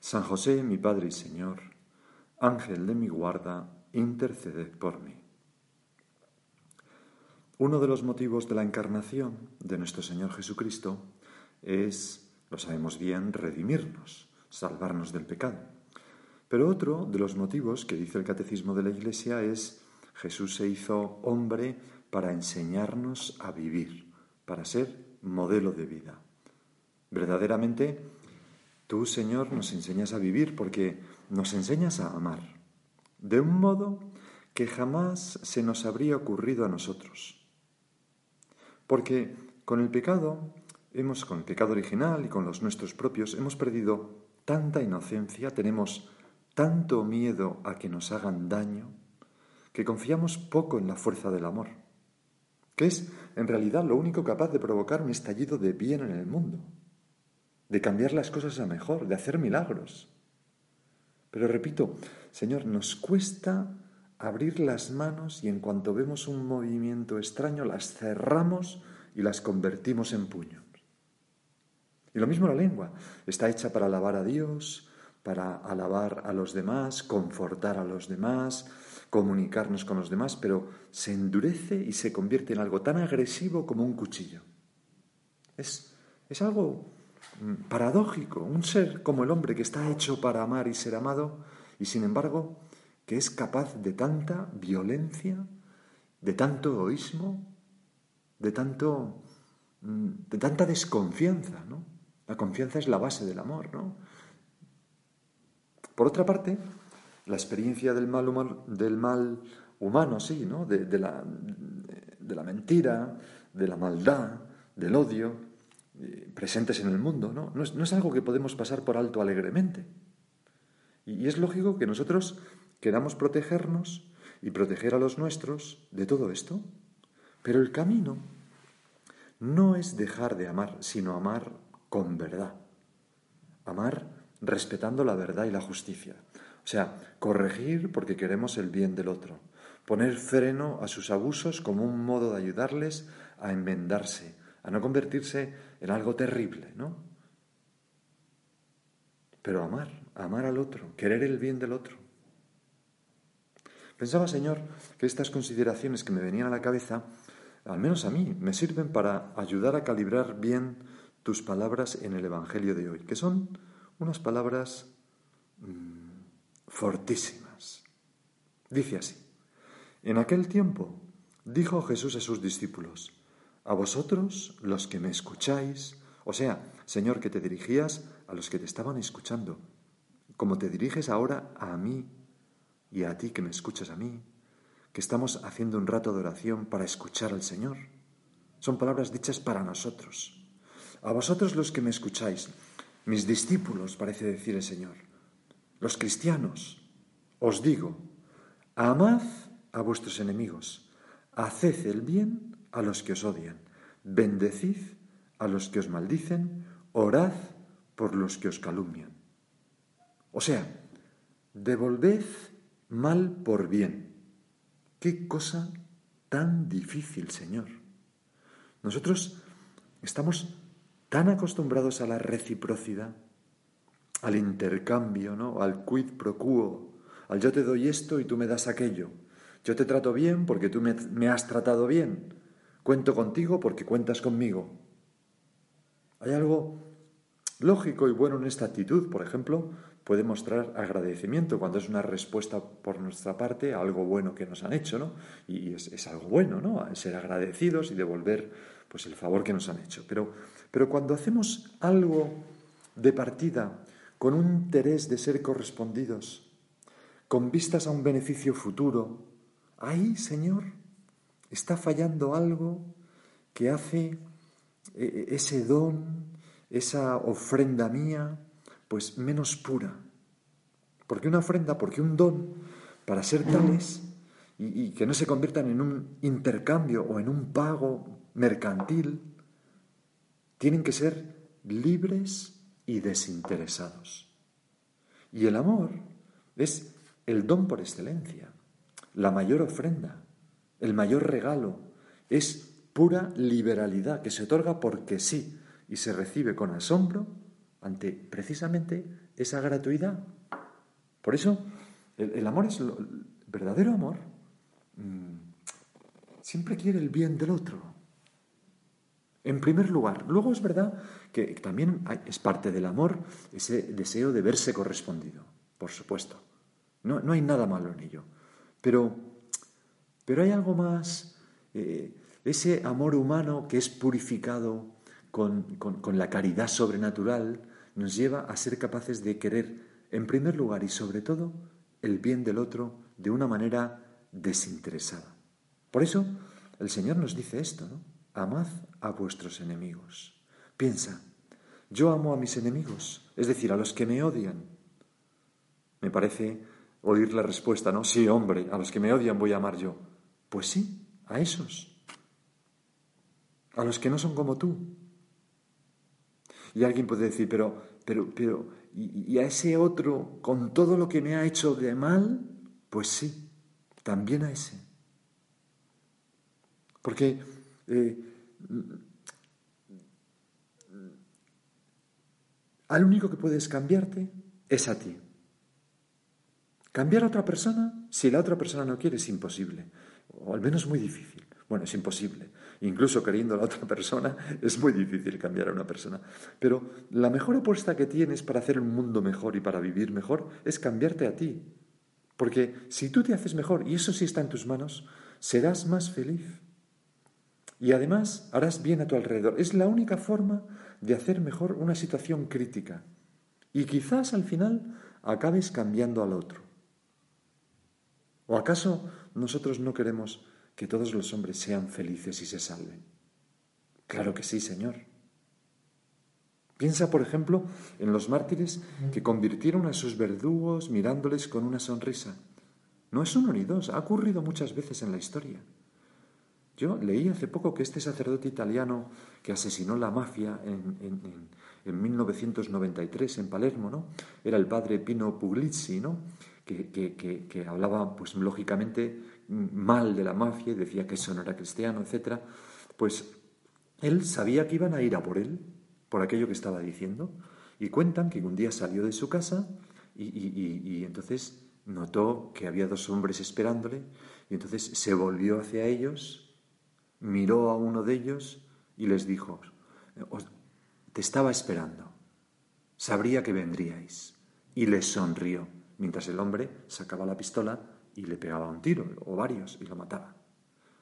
San José, mi Padre y Señor, Ángel de mi guarda, interceded por mí. Uno de los motivos de la encarnación de nuestro Señor Jesucristo es, lo sabemos bien, redimirnos, salvarnos del pecado. Pero otro de los motivos que dice el Catecismo de la Iglesia es Jesús se hizo hombre para enseñarnos a vivir, para ser modelo de vida. Verdaderamente, Tú, Señor, nos enseñas a vivir porque nos enseñas a amar, de un modo que jamás se nos habría ocurrido a nosotros. Porque con el pecado, hemos, con el pecado original y con los nuestros propios, hemos perdido tanta inocencia, tenemos tanto miedo a que nos hagan daño, que confiamos poco en la fuerza del amor, que es en realidad lo único capaz de provocar un estallido de bien en el mundo de cambiar las cosas a mejor, de hacer milagros. Pero repito, Señor, nos cuesta abrir las manos y en cuanto vemos un movimiento extraño las cerramos y las convertimos en puños. Y lo mismo la lengua, está hecha para alabar a Dios, para alabar a los demás, confortar a los demás, comunicarnos con los demás, pero se endurece y se convierte en algo tan agresivo como un cuchillo. Es, es algo paradójico, un ser como el hombre que está hecho para amar y ser amado, y sin embargo que es capaz de tanta violencia, de tanto egoísmo, de, tanto, mm, de tanta desconfianza. ¿no? La confianza es la base del amor. ¿no? Por otra parte, la experiencia del mal, humano, del mal humano, sí, ¿no? de, la, de la mentira, de la maldad, del odio, eh, presentes en el mundo, ¿no? No es, algo que podemos pasar por alto alegremente. Y, es lógico que nosotros queramos protegernos y proteger a los nuestros de todo esto. Pero el camino no es dejar de amar, sino amar con verdad. Amar respetando la verdad y la justicia. O sea, corregir porque queremos el bien del otro. Poner freno a sus abusos como un modo de ayudarles a enmendarse, a no convertirse en algo terrible, ¿no? Pero amar, amar al otro, querer el bien del otro. Pensaba, Señor, que estas consideraciones que me venían a la cabeza, al menos a mí, me sirven para ayudar a calibrar bien tus palabras en el Evangelio de hoy, que son unas palabras mm, fortísimas. Dice así, en aquel tiempo dijo Jesús a sus discípulos, a vosotros los que me escucháis, o sea, Señor, que te dirigías a los que te estaban escuchando, como te diriges ahora a mí y a ti que me escuchas a mí, que estamos haciendo un rato de oración para escuchar al Señor. Son palabras dichas para nosotros. A vosotros los que me escucháis, mis discípulos, parece decir el Señor, los cristianos, os digo, amad a vuestros enemigos, haced el bien a los que os odian, bendecid a los que os maldicen, orad por los que os calumnian. O sea, devolved mal por bien. Qué cosa tan difícil, Señor. Nosotros estamos tan acostumbrados a la reciprocidad, al intercambio, ¿no? al quid pro quo, al yo te doy esto y tú me das aquello. Yo te trato bien porque tú me, me has tratado bien. Cuento contigo porque cuentas conmigo. Hay algo lógico y bueno en esta actitud. Por ejemplo, puede mostrar agradecimiento cuando es una respuesta por nuestra parte a algo bueno que nos han hecho, ¿no? Y es, algo bueno, ¿no? Ser agradecidos y devolver pues el favor que nos han hecho. Pero, pero cuando hacemos algo de partida con un interés de ser correspondidos, con vistas a un beneficio futuro, ahí, Señor, está fallando algo que hace e, e, ese don, esa ofrenda mía, pues menos pura. ¿Por qué una ofrenda? ¿Por qué un don? Para ser tales y, y que no se conviertan en un intercambio o en un pago mercantil, tienen que ser libres y desinteresados. Y el amor es el don por excelencia, la mayor ofrenda, el mayor regalo, es pura liberalidad que se otorga porque sí y se recibe con asombro ante precisamente esa gratuidad. Por eso, el, amor es el verdadero amor. Mm, siempre quiere el bien del otro. En primer lugar. Luego es verdad que también es parte del amor ese deseo de verse correspondido, por supuesto. No, no hay nada malo en ello. Pero, pero hay algo más, eh, ese amor humano que es purificado con, con la caridad sobrenatural, nos lleva a ser capaces de querer, en primer lugar y sobre todo, el bien del otro de una manera desinteresada. Por eso el Señor nos dice esto. Amad a vuestros enemigos. Piensa, yo amo a mis enemigos, es decir, a los que me odian. Me parece oír la respuesta, ¿no? Sí, hombre, a los que me odian voy a amar yo. Pues sí, a esos. A los que no son como tú. Y alguien puede decir, pero, pero, pero, y, a ese otro, con todo lo que me ha hecho de mal, pues sí, también a ese. Porque eh, al único que puedes cambiarte es a ti. Cambiar a otra persona, si la otra persona no quiere, es imposible, o al menos muy difícil. Bueno, es imposible. Incluso queriendo a la otra persona, es muy difícil cambiar a una persona. Pero la mejor apuesta que tienes para hacer un mundo mejor y para vivir mejor es cambiarte a ti. Porque si tú te haces mejor, y eso sí está en tus manos, serás más feliz. Y además harás bien a tu alrededor. Es la única forma de hacer mejor una situación crítica. Y quizás al final acabes cambiando al otro. ¿O acaso nosotros no queremos que todos los hombres sean felices y se salven? Claro que sí, Señor. Piensa, por ejemplo, en los mártires que convirtieron a sus verdugos mirándoles con una sonrisa. No es uno ni dos, ha ocurrido muchas veces en la historia. Yo leí hace poco que este sacerdote italiano que asesinó la mafia en, en, 1993 en Palermo, ¿no? Era el padre Pino Puglisi, ¿no? Que, que, hablaba, pues lógicamente, mal de la mafia y decía que eso no era cristiano, etc. Pues él sabía que iban a ir a por él, por aquello que estaba diciendo, y cuentan que un día salió de su casa y, y entonces notó que había dos hombres esperándole, y entonces se volvió hacia ellos miró a uno de ellos y les dijo, te estaba esperando, sabría que vendríais. Y les sonrió, mientras el hombre sacaba la pistola y le pegaba un tiro, o varios, y lo mataba.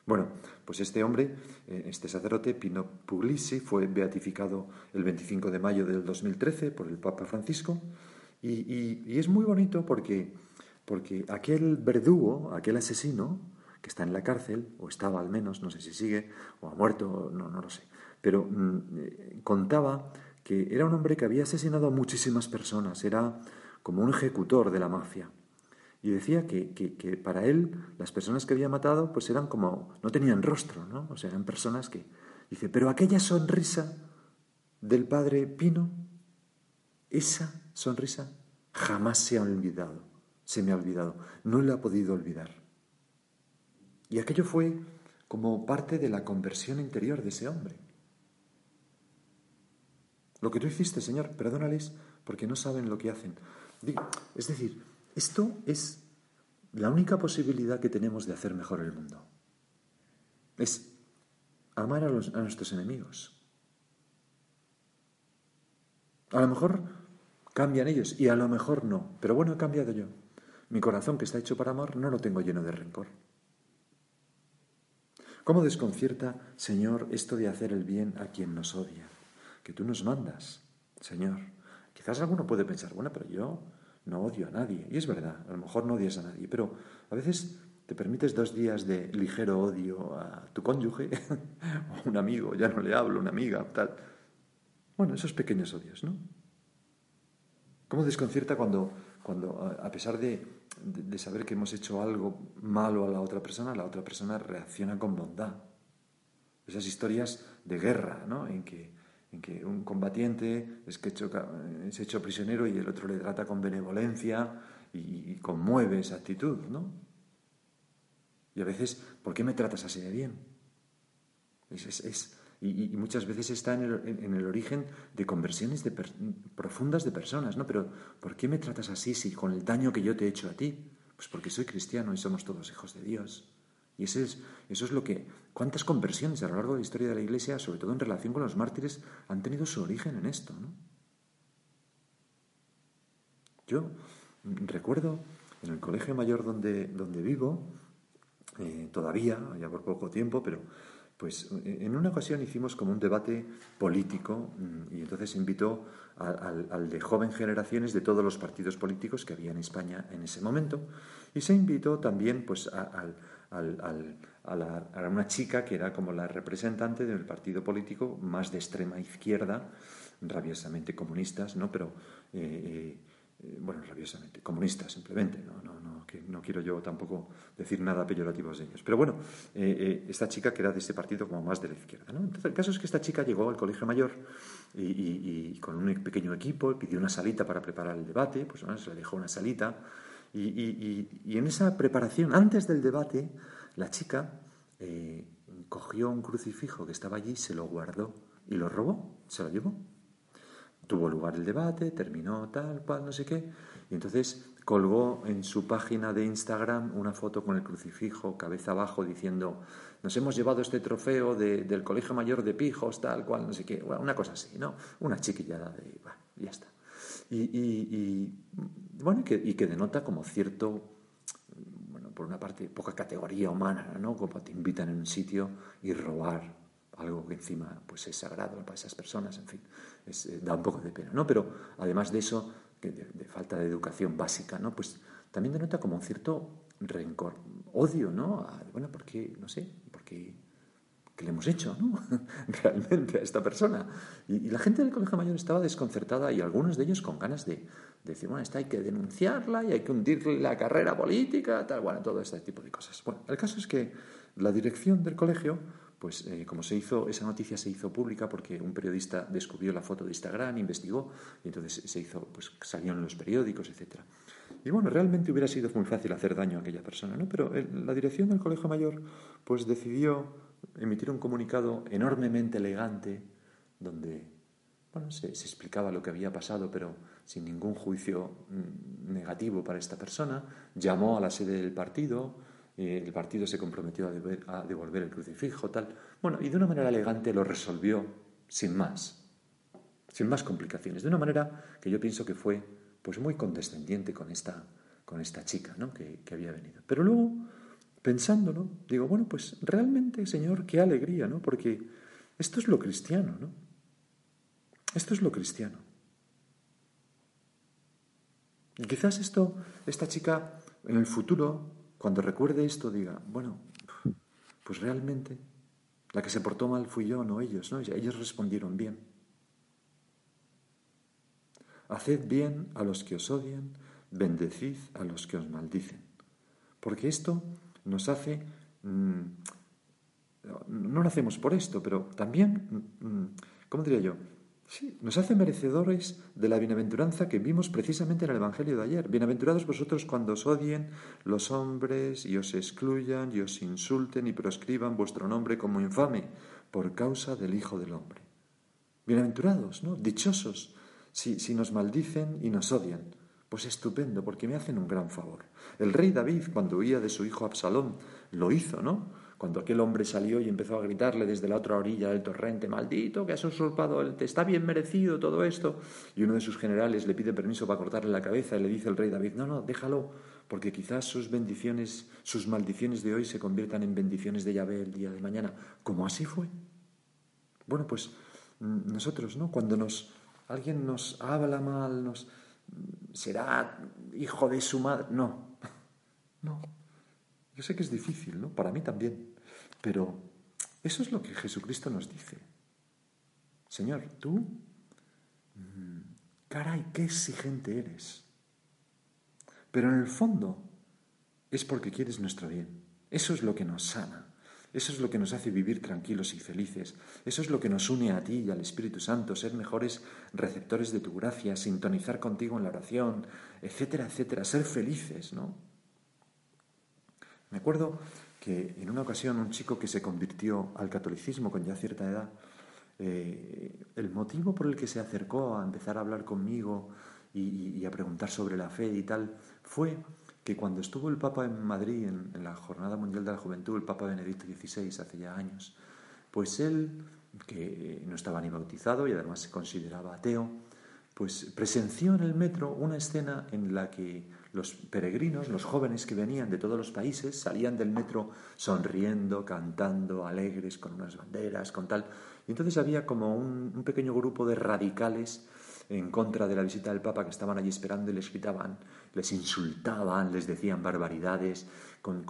Bueno, pues este hombre, eh, este sacerdote, Pino Puglisi, fue beatificado el 25 de mayo del 2013 por el Papa Francisco, y, y es muy bonito porque, porque aquel verdugo, aquel asesino, que está en la cárcel, o estaba al menos, no sé si sigue, o ha muerto, no, no lo sé, pero mm, eh, contaba que era un hombre que había asesinado a muchísimas personas, era como un ejecutor de la mafia. Y decía que, que, para él las personas que había matado pues eran como, no tenían rostro, ¿no? O sea, eran personas que... Dice, pero aquella sonrisa del padre Pino, esa sonrisa jamás se ha olvidado, se me ha olvidado, no la ha podido olvidar. Y aquello fue como parte de la conversión interior de ese hombre. Lo que tú hiciste, Señor, perdónales porque no saben lo que hacen. Es decir, esto es la única posibilidad que tenemos de hacer mejor el mundo. Es amar a, nuestros enemigos. A lo mejor cambian ellos y a lo mejor no. Pero bueno, he cambiado yo. Mi corazón que está hecho para amar no lo tengo lleno de rencor. ¿Cómo desconcierta, Señor, esto de hacer el bien a quien nos odia? Que tú nos mandas, Señor. Quizás alguno puede pensar, bueno, pero yo no odio a nadie. Y es verdad, a lo mejor no odias a nadie, pero a veces te permites dos días de ligero odio a tu cónyuge o a un amigo, ya no le hablo, una amiga, tal. Bueno, esos pequeños odios, ¿no? ¿Cómo desconcierta cuando, cuando a pesar de, de, saber que hemos hecho algo malo a la otra persona, la otra persona reacciona con bondad. Esas historias de guerra, ¿no? En que, en que un combatiente es, que hecho, es hecho prisionero y el otro le trata con benevolencia y, conmueve esa actitud, ¿no? Y a veces, ¿por qué me tratas así de bien? Y, muchas veces está en el, origen de conversiones profundas de personas, ¿no? Pero ¿por qué me tratas así si con el daño que yo te he hecho a ti? Pues porque soy cristiano y somos todos hijos de Dios. Y eso es, eso es lo que... ¿Cuántas conversiones a lo largo de la historia de la Iglesia, sobre todo en relación con los mártires, han tenido su origen en esto? ¿no? Yo recuerdo en el colegio mayor donde, donde vivo, eh, todavía, ya por poco tiempo, pero pues en una ocasión hicimos como un debate político mm, y entonces invitó al, de joven generaciones de todos los partidos políticos que había en España en ese momento y se invitó también pues a, una chica que era como la representante del partido político más de extrema izquierda, rabiosamente comunistas, ¿no? Pero eh, eh, bueno, rabiosamente, comunistas simplemente, no, no, no, no quiero yo tampoco decir nada peyorativo de ellos. Pero bueno, eh, eh, esta chica que era de ese partido como más de la izquierda. ¿no? Entonces, el caso es que esta chica llegó al colegio mayor y, con un pequeño equipo, pidió una salita para preparar el debate, pues bueno, se le dejó una salita. Y, en esa preparación, antes del debate, la chica cogió un crucifijo que estaba allí, se lo guardó y lo robó, se lo llevó. Tuvo lugar el debate, terminó tal, cual, no sé qué, y entonces colgó en su página de Instagram una foto con el crucifijo, cabeza abajo, diciendo, nos hemos llevado este trofeo del Colegio Mayor de Pijos, tal cual, no sé qué, una cosa así, ¿no? Una chiquillada de, bueno, ya está. Y, bueno, que, y que denota como cierto, bueno, por una parte, poca categoría humana, ¿no? Como te invitan en un sitio y robar algo que encima pues es sagrado para esas personas, en fin, eh, da un poco de pena, ¿no? Pero además de eso, de, falta de educación básica, ¿no? Pues también denota como un cierto rencor, odio, ¿no? bueno, ¿por qué? No sé, ¿por qué? le hemos hecho, ¿no? Realmente a esta persona. Y, la gente del Colegio Mayor estaba desconcertada y algunos de ellos con ganas de, decir, bueno, esta hay que denunciarla y hay que hundirle la carrera política, tal, bueno, todo este tipo de cosas. Bueno, el caso es que la dirección del colegio pues eh, como se hizo, esa noticia se hizo pública porque un periodista descubrió la foto de Instagram, investigó, y entonces se hizo, pues salió en los periódicos, etc. Y bueno, realmente hubiera sido muy fácil hacer daño a aquella persona, ¿no? Pero la dirección del Colegio Mayor, pues decidió emitir un comunicado enormemente elegante, donde, bueno, se, se explicaba lo que había pasado, pero sin ningún juicio mm, negativo para esta persona, llamó a la sede del partido, el partido se comprometió a, devolver el crucifijo, tal. Bueno, y de una manera elegante lo resolvió sin más, sin más complicaciones, de una manera que yo pienso que fue pues muy condescendiente con esta, con esta chica ¿no? que, había venido. Pero luego, pensándolo, digo, bueno, pues realmente, Señor, qué alegría, ¿no? Porque esto es lo cristiano, ¿no? Esto es lo cristiano. Y quizás esto, esta chica en el futuro cuando recuerde esto diga, bueno, pues realmente la que se portó mal fui yo, no ellos, ¿no? Ellos respondieron bien. Haced bien a los que os odian, bendecid a los que os maldicen. Porque esto nos hace, mm, no lo hacemos por esto, pero también, mm, ¿cómo diría yo? Sí, nos hace merecedores de la bienaventuranza que vimos precisamente en el Evangelio de ayer. Bienaventurados vosotros cuando os odien los hombres y os excluyan y os insulten y proscriban vuestro nombre como infame por causa del Hijo del Hombre. Bienaventurados, ¿no? Dichosos si, si nos maldicen y nos odian. Pues estupendo, porque me hacen un gran favor. El rey David, cuando huía de su hijo Absalón, lo hizo, ¿no? Cuando aquel hombre salió y empezó a gritarle desde la otra orilla del torrente, maldito, que has usurpado, te está bien merecido todo esto. Y uno de sus generales le pide permiso para cortarle la cabeza y le dice el rey David, no, no, déjalo, porque quizás sus bendiciones, sus maldiciones de hoy se conviertan en bendiciones de Yahvé el día de mañana. Como así fue. Bueno, pues mm, nosotros, ¿no? Cuando nos, alguien nos habla mal, nos será hijo de su madre. No, no. Yo sé que es difícil, ¿no? Para mí también. Pero eso es lo que Jesucristo nos dice. Señor, tú, mm, caray, qué exigente eres. pero en el fondo es porque quieres nuestro bien. Eso es lo que nos sana. Eso es lo que nos hace vivir tranquilos y felices. Eso es lo que nos une a ti y al Espíritu Santo, ser mejores receptores de tu gracia, sintonizar contigo en la oración, etcétera, etcétera, ser felices, ¿no? Me acuerdo que en una ocasión un chico que se convirtió al catolicismo con ya cierta edad, eh, el motivo por el que se acercó a empezar a hablar conmigo y a preguntar sobre la fe y tal fue que cuando estuvo el Papa en Madrid en, la Jornada Mundial de la Juventud, el Papa Benedicto XVI, hace ya años, pues él, que no estaba ni bautizado y además se consideraba ateo, pues presenció en el metro una escena en la que los peregrinos, los jóvenes que venían de todos los países, salían del metro sonriendo, cantando, alegres, con unas banderas, con tal. Y entonces había como un, un pequeño grupo de radicales en contra de la visita del Papa que estaban allí esperando y les gritaban, les insultaban, les decían barbaridades, con,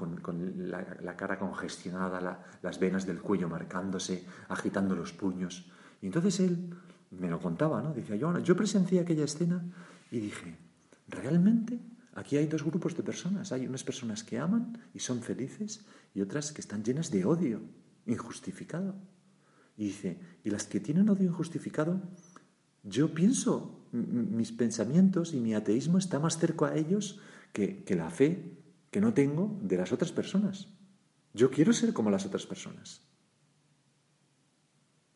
la, cara congestionada, las venas del cuello marcándose, agitando los puños. Y entonces él me lo contaba, ¿no? Decía, yo, yo presencié aquella escena y dije, ¿realmente? Aquí hay dos grupos de personas. Hay unas personas que aman y son felices y otras que están llenas de odio injustificado. Y dice, y las que tienen odio injustificado yo pienso, mis pensamientos y mi ateísmo está más cerca a ellos que, la fe que no tengo de las otras personas. Yo quiero ser como las otras personas.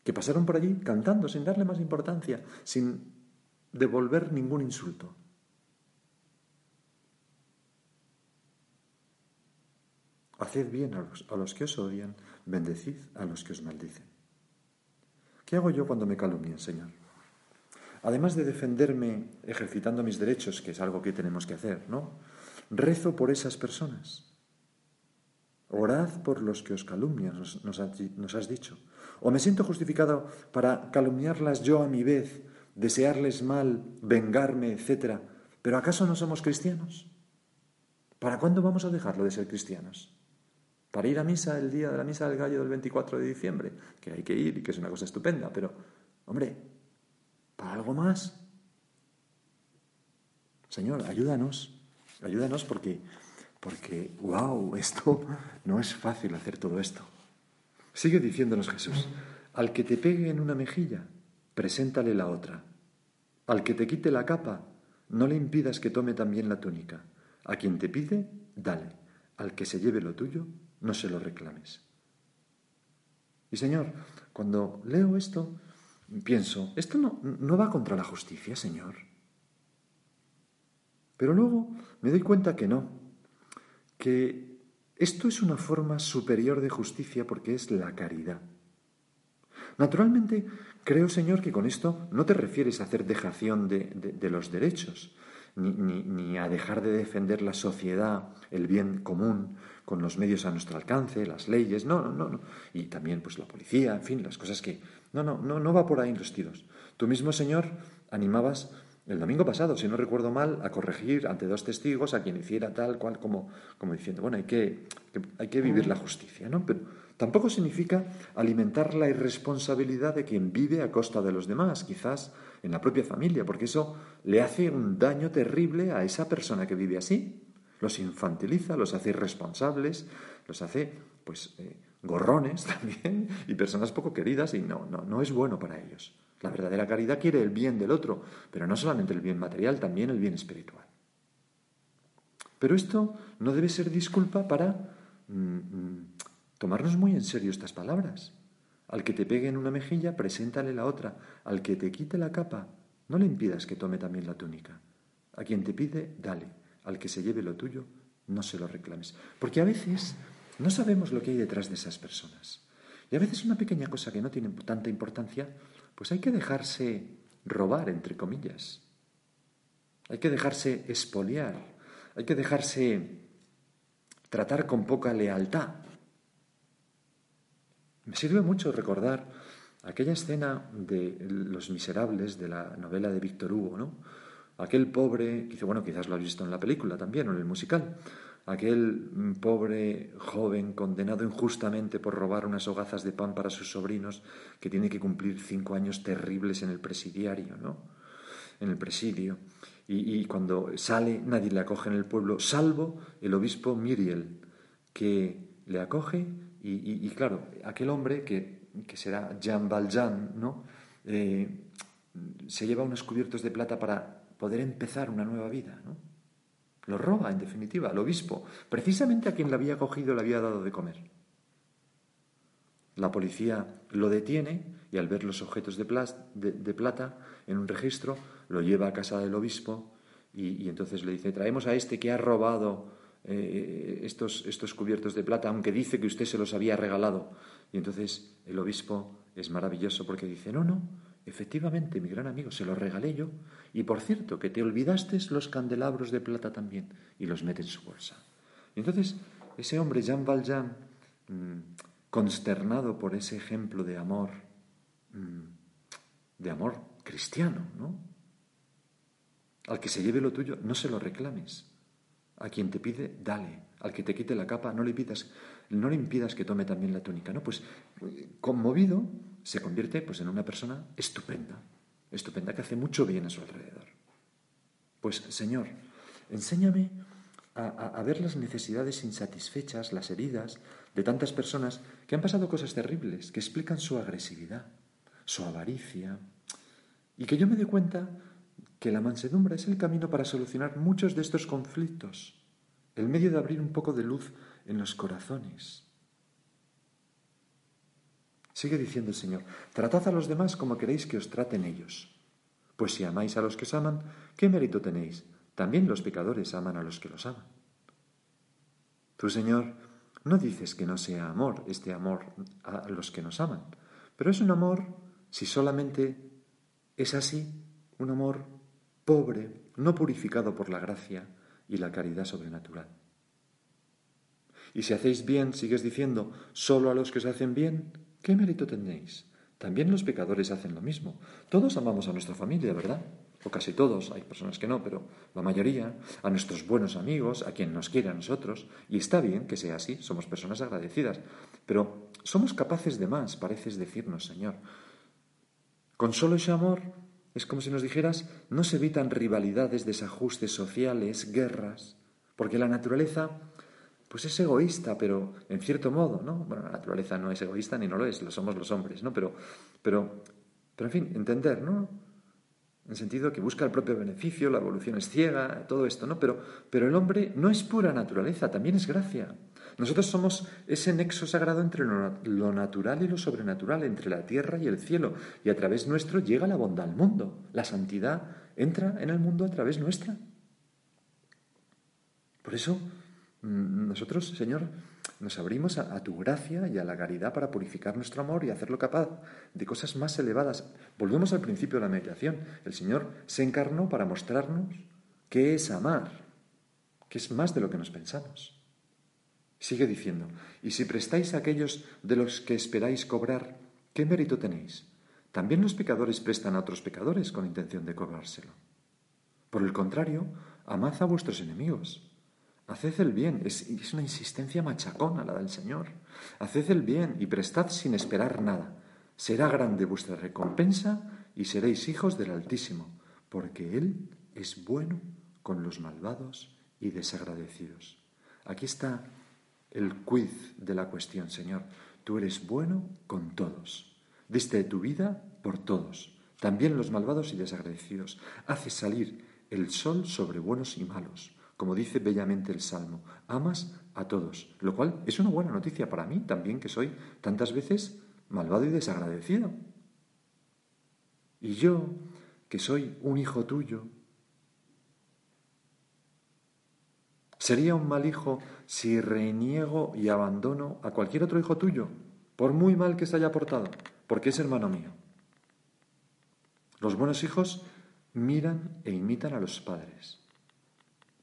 Que pasaron por allí cantando sin darle más importancia, sin devolver ningún insulto. Haced bien a los, a los, que os odian, bendecid a los que os maldicen. ¿Qué hago yo cuando me calumnian, Señor? Además de defenderme ejercitando mis derechos, que es algo que tenemos que hacer, ¿no? Rezo por esas personas. Orad por los que os calumnian, nos, has dicho. O me siento justificado para calumniarlas yo a mi vez, desearles mal, vengarme, etc. Pero ¿acaso no somos cristianos? ¿Para cuándo vamos a dejarlo de ser cristianos? ¿Para ir a misa el día de la misa del gallo del 24 de diciembre? Que hay que ir y que es una cosa estupenda, pero, hombre, para algo más. Señor, ayúdanos, ayúdanos porque, porque, wow, esto no es fácil hacer todo esto. Sigue diciéndonos Jesús, al que te pegue en una mejilla, preséntale la otra. Al que te quite la capa, no le impidas que tome también la túnica. A quien te pide, dale. Al que se lleve lo tuyo, no se lo reclames. Y Señor, cuando leo esto, pienso, esto no, no va contra la justicia, Señor. Pero luego me doy cuenta que no, que esto es una forma superior de justicia porque es la caridad. Naturalmente, creo, Señor, que con esto no te refieres a hacer dejación de, de, los derechos, ni, ni, ni, a dejar de defender la sociedad, el bien común, con los medios a nuestro alcance, las leyes, no, no, no, y también pues la policía, en fin, las cosas que... No, no, no, no va por ahí los tiros. Tú mismo, Señor, animabas el domingo pasado, si no recuerdo mal, a corregir ante dos testigos a quien hiciera tal cual, como, como diciendo, bueno, hay que, hay que vivir la justicia, ¿no? Pero tampoco significa alimentar la irresponsabilidad de quien vive a costa de los demás, quizás en la propia familia, porque eso le hace un daño terrible a esa persona que vive así los infantiliza, los hace irresponsables, los hace, pues, eh, gorrones también y personas poco queridas y no, no, no es bueno para ellos. La verdadera caridad quiere el bien del otro, pero no solamente el bien material, también el bien espiritual. Pero esto no debe ser disculpa para mm, mm, tomarnos muy en serio estas palabras. Al que te pegue en una mejilla, preséntale la otra. Al que te quite la capa, no le impidas que tome también la túnica. A quien te pide, dale al que se lleve lo tuyo, no se lo reclames. Porque a veces no sabemos lo que hay detrás de esas personas. Y a veces una pequeña cosa que no tiene tanta importancia, pues hay que dejarse robar, entre comillas. Hay que dejarse expoliar. Hay que dejarse tratar con poca lealtad. Me sirve mucho recordar aquella escena de Los Miserables de la novela de Víctor Hugo, ¿no? Aquel pobre, bueno, quizás lo has visto en la película también o en el musical, aquel mm, pobre joven condenado injustamente por robar unas hogazas de pan para sus sobrinos, que tiene que cumplir cinco años terribles en el presidiario, ¿no? En el presidio. y, cuando sale nadie le acoge en el pueblo, salvo el obispo Miriel, que le acoge y, claro, aquel hombre que, será Jean Valjean, ¿no? Eh, se lleva unos cubiertos de plata para poder empezar una nueva vida, ¿no? Lo roba, en definitiva, al obispo, precisamente a quien le había cogido le había dado de comer. La policía lo detiene y al ver los objetos de, plata en un registro, lo lleva a casa del obispo y, entonces le dice, traemos a este que ha robado eh, estos, estos cubiertos de plata, aunque dice que usted se los había regalado. Y entonces el obispo es maravilloso porque dice, no, no, efectivamente, mi gran amigo, se los regalé yo. Y por cierto, que te olvidaste los candelabros de plata también y los mete en su bolsa. Entonces ese hombre, Jean Valjean, mm, consternado por ese ejemplo de amor, mm, de amor cristiano, ¿no? Al que se lleve lo tuyo, no se lo reclames. A quien te pide, dale. Al que te quite la capa, no le pidas, no le impidas que tome también la túnica. No, pues conmovido se convierte pues en una persona estupenda, estupenda que hace mucho bien a su alrededor. Pues Señor, enséñame a, ver las necesidades insatisfechas, las heridas de tantas personas que han pasado cosas terribles, que explican su agresividad, su avaricia, y que yo me dé cuenta que la mansedumbre es el camino para solucionar muchos de estos conflictos, el medio de abrir un poco de luz en los corazones. Sigue diciendo el Señor, tratad a los demás como queréis que os traten ellos. Pues si amáis a los que os aman, ¿qué mérito tenéis? También los pecadores aman a los que los aman. Tú, Señor, no dices que no sea amor este amor a los que nos aman, pero es un amor, si solamente es así, un amor pobre, no purificado por la gracia y la caridad sobrenatural. Y si hacéis bien, sigues diciendo, solo a los que os hacen bien, ¿qué mérito tenéis? También los pecadores hacen lo mismo. Todos amamos a nuestra familia, ¿verdad? o casi todos, hay personas que no, pero la mayoría, a nuestros buenos amigos, a quien nos quiere a nosotros, y está bien que sea así, somos personas agradecidas, pero somos capaces de más, pareces decirnos, Señor. Con solo ese amor es como si nos dijeras, no se evitan rivalidades, desajustes sociales, guerras, porque la naturaleza pues es egoísta, pero en cierto modo, ¿no? Bueno, la naturaleza no es egoísta ni no lo es, lo somos los hombres, ¿no? Pero, pero, pero en fin, entender, ¿no? en sentido que busca el propio beneficio, la evolución es ciega, todo esto, ¿no? Pero, pero el hombre no es pura naturaleza, también es gracia. Nosotros somos ese nexo sagrado entre lo natural y lo sobrenatural, entre la tierra y el cielo, y a través nuestro llega la bondad al mundo. La santidad entra en el mundo a través nuestra. Por eso, nosotros, Señor, nos abrimos a, tu gracia y a la caridad para purificar nuestro amor y hacerlo capaz de cosas más elevadas. Volvemos al principio de la meditación. El Señor se encarnó para mostrarnos qué es amar, que es más de lo que nos pensamos. Sigue diciendo, y si prestáis a aquellos de los que esperáis cobrar, ¿qué mérito tenéis? También los pecadores prestan a otros pecadores con intención de cobrárselo. Por el contrario, amad a vuestros enemigos. Haced el bien, es, una insistencia machacona la del Señor. Haced el bien y prestad sin esperar nada. Será grande vuestra recompensa y seréis hijos del Altísimo, porque Él es bueno con los malvados y desagradecidos. Aquí está el quiz de la cuestión, Señor. Tú eres bueno con todos. Diste tu vida por todos, también los malvados y desagradecidos. Haces salir el sol sobre buenos y malos como dice bellamente el Salmo, amas a todos, lo cual es una buena noticia para mí también, que soy tantas veces malvado y desagradecido. Y yo, que soy un hijo tuyo, sería un mal hijo si reniego y abandono a cualquier otro hijo tuyo, por muy mal que se haya portado, porque es hermano mío. Los buenos hijos miran e imitan a los padres.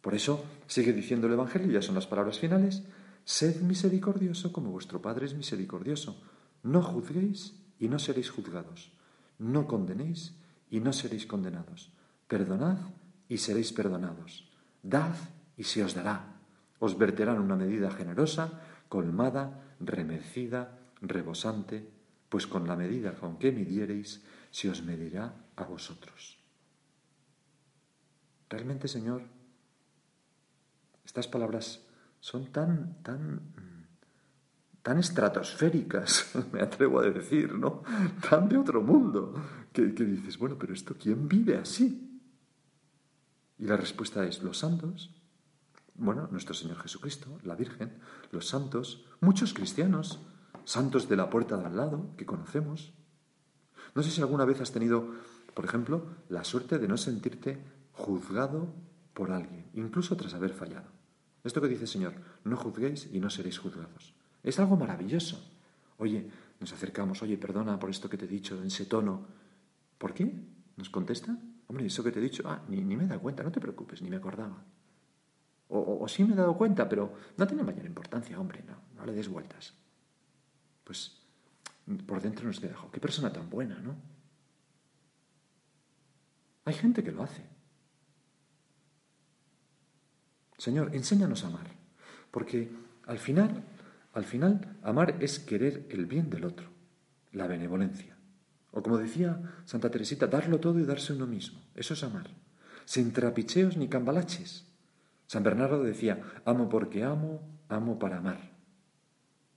Por eso sigue diciendo el Evangelio, ya son las palabras finales, sed misericordioso como vuestro Padre es misericordioso. No juzguéis y no seréis juzgados. No condenéis y no seréis condenados. Perdonad y seréis perdonados. Dad y se os dará. Os verterán una medida generosa, colmada, remecida, rebosante, pues con la medida con que midiereis se os medirá a vosotros. realmente, Señor, estas palabras son tan, tan, tan estratosféricas, me atrevo a decir, ¿no? Tan de otro mundo, que, que dices, bueno, pero esto, ¿quién vive así? Y la respuesta es, los santos, bueno, nuestro Señor Jesucristo, la Virgen, los santos, muchos cristianos, santos de la puerta de al lado, que conocemos. No sé si alguna vez has tenido, por ejemplo, la suerte de no sentirte juzgado por alguien, incluso tras haber fallado. Esto que dice el Señor, no juzguéis y no seréis juzgados. Es algo maravilloso. Oye, nos acercamos, oye, perdona por esto que te he dicho en ese tono. ¿Por qué? ¿Nos contesta? Hombre, eso que te he dicho, ah, ni, me he dado cuenta, no te preocupes, ni me acordaba. O, sí me he dado cuenta, pero no tiene mayor importancia, hombre, no, no le des vueltas. Pues por dentro nos queda, qué persona tan buena, ¿no? Hay gente que lo hace. Señor, enséñanos a amar, porque al final, al final, amar es querer el bien del otro, la benevolencia. O como decía Santa Teresita, darlo todo y darse uno mismo. Eso es amar. Sin trapicheos ni cambalaches. San Bernardo decía, amo porque amo, amo para amar.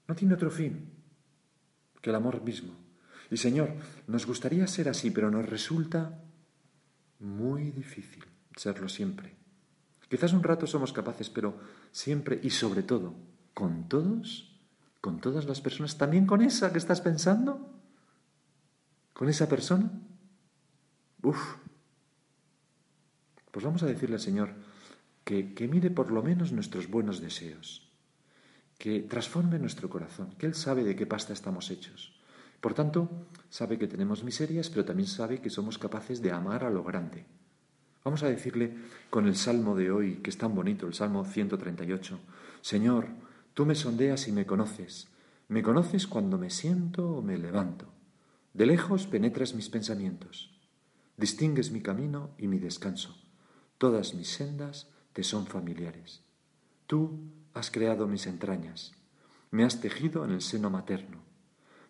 No tiene otro fin que el amor mismo. Y Señor, nos gustaría ser así, pero nos resulta muy difícil serlo siempre. Quizás un rato somos capaces, pero siempre y sobre todo, con todos, con todas las personas, también con esa que estás pensando, con esa persona? Uf. Pues vamos a decirle al Señor que, que mire por lo menos nuestros buenos deseos, que transforme nuestro corazón, que Él sabe de qué pasta estamos hechos. Por tanto, sabe que tenemos miserias, pero también sabe que somos capaces de amar a lo grande. Vamos a decirle con el salmo de hoy, que es tan bonito, el salmo 138, Señor, tú me sondeas y me conoces, me conoces cuando me siento o me levanto. De lejos penetras mis pensamientos, distingues mi camino y mi descanso. Todas mis sendas te son familiares. Tú has creado mis entrañas, me has tejido en el seno materno.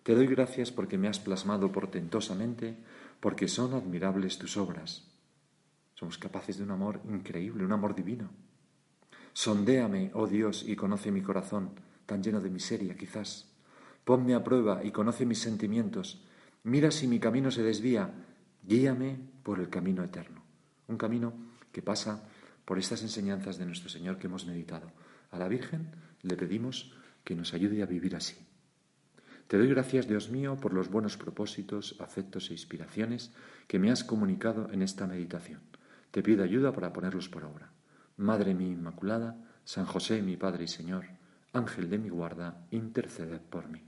Te doy gracias porque me has plasmado portentosamente, porque son admirables tus obras. Somos capaces de un amor increíble, un amor divino. Sondéame, oh Dios, y conoce mi corazón, tan lleno de miseria quizás. Ponme a prueba y conoce mis sentimientos Mira si mi camino se desvía, guíame por el camino eterno. Un camino que pasa por estas enseñanzas de nuestro Señor que hemos meditado. A la Virgen le pedimos que nos ayude a vivir así. Te doy gracias, Dios mío, por los buenos propósitos, afectos e inspiraciones que me has comunicado en esta meditación. Te pido ayuda para ponerlos por obra. Madre mi Inmaculada, San José mi Padre y Señor, Ángel de mi guarda, interceded por mí.